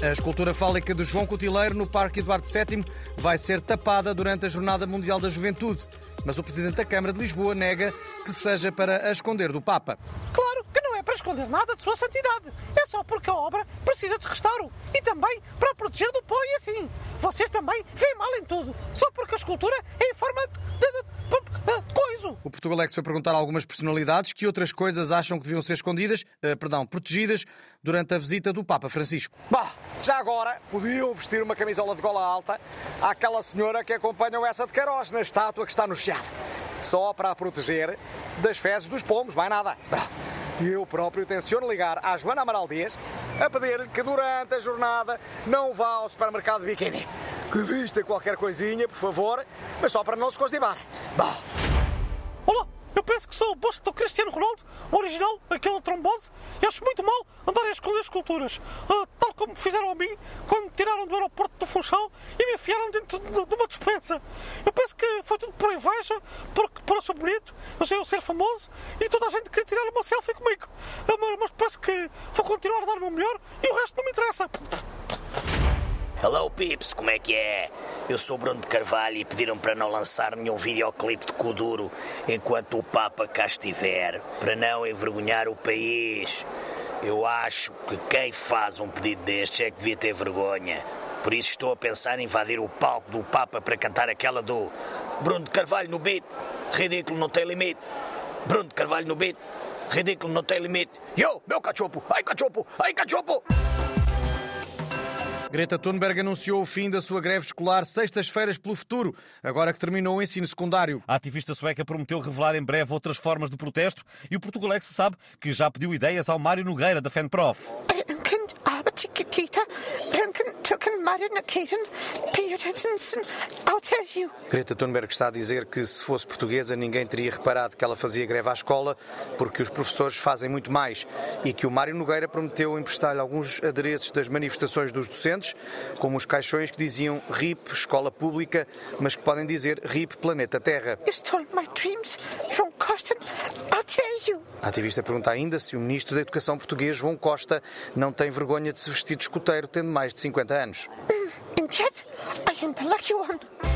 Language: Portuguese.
A escultura fálica de João Cotileiro no Parque Eduardo VII vai ser tapada durante a Jornada Mundial da Juventude. Mas o Presidente da Câmara de Lisboa nega que seja para a esconder do Papa. Claro que não é para esconder nada de Sua Santidade. É só porque a obra precisa de restauro. E também para proteger do pó e assim. Vocês também veem mal em tudo. Só porque a escultura é em forma de, de, de, de coiso. O Portugalex foi perguntar a algumas personalidades que outras coisas acham que deviam ser escondidas, eh, perdão, protegidas, durante a visita do Papa Francisco. Bah, já agora podiam vestir uma camisola de gola alta àquela senhora que acompanha essa de Queiroz na estátua que está no Chiado. Só para a proteger das fezes dos pombos, mais nada. Eu próprio tenciono ligar à Joana Amaral Dias a pedir-lhe que durante a jornada não vá ao supermercado de biquíni. Que vista qualquer coisinha, por favor, mas só para não se constipar. Bah. Olá, eu penso que sou o busto do Cristiano Ronaldo, original, aquele trombose, e acho muito mal andar a esconder esculturas. Ah, tal como fizeram a mim quando me tiraram do aeroporto do Funchal e me enfiaram dentro de, de uma despensa. Eu penso que foi tudo por inveja, porque, por eu ser bonito, eu sei eu ser famoso e toda a gente queria tirar uma selfie comigo. Mas, mas penso que vou continuar a dar o meu melhor e o resto não me interessa. Hello Pips, como é que é? Eu sou Bruno de Carvalho e pediram para não lançar nenhum videoclipe de Kuduro enquanto o Papa cá estiver, para não envergonhar o país. Eu acho que quem faz um pedido destes é que devia ter vergonha. Por isso estou a pensar em invadir o palco do Papa para cantar aquela do Bruno de Carvalho no beat. Ridículo não tem limite. Bruno de Carvalho no beat. Ridículo não tem limite. Yo, meu cachopo! Ai cachopo! Ai cachopo! Greta Thunberg anunciou o fim da sua greve escolar Sextas-feiras pelo Futuro, agora que terminou o ensino secundário. A ativista sueca prometeu revelar em breve outras formas de protesto e o Portugalex sabe que já pediu ideias ao Mário Nogueira, da FENPROF. Greta Thunberg está a dizer que se fosse portuguesa ninguém teria reparado que ela fazia greve à escola porque os professores fazem muito mais. E que o Mário Nogueira prometeu emprestar-lhe alguns adereços das manifestações dos docentes, como os caixões que diziam RIP Escola Pública, mas que podem dizer RIP Planeta Terra. A ativista pergunta ainda se o ministro da Educação português, João Costa, não tem vergonha de se vestir de escoteiro tendo mais de 50 anos. Încet, ai lucky one.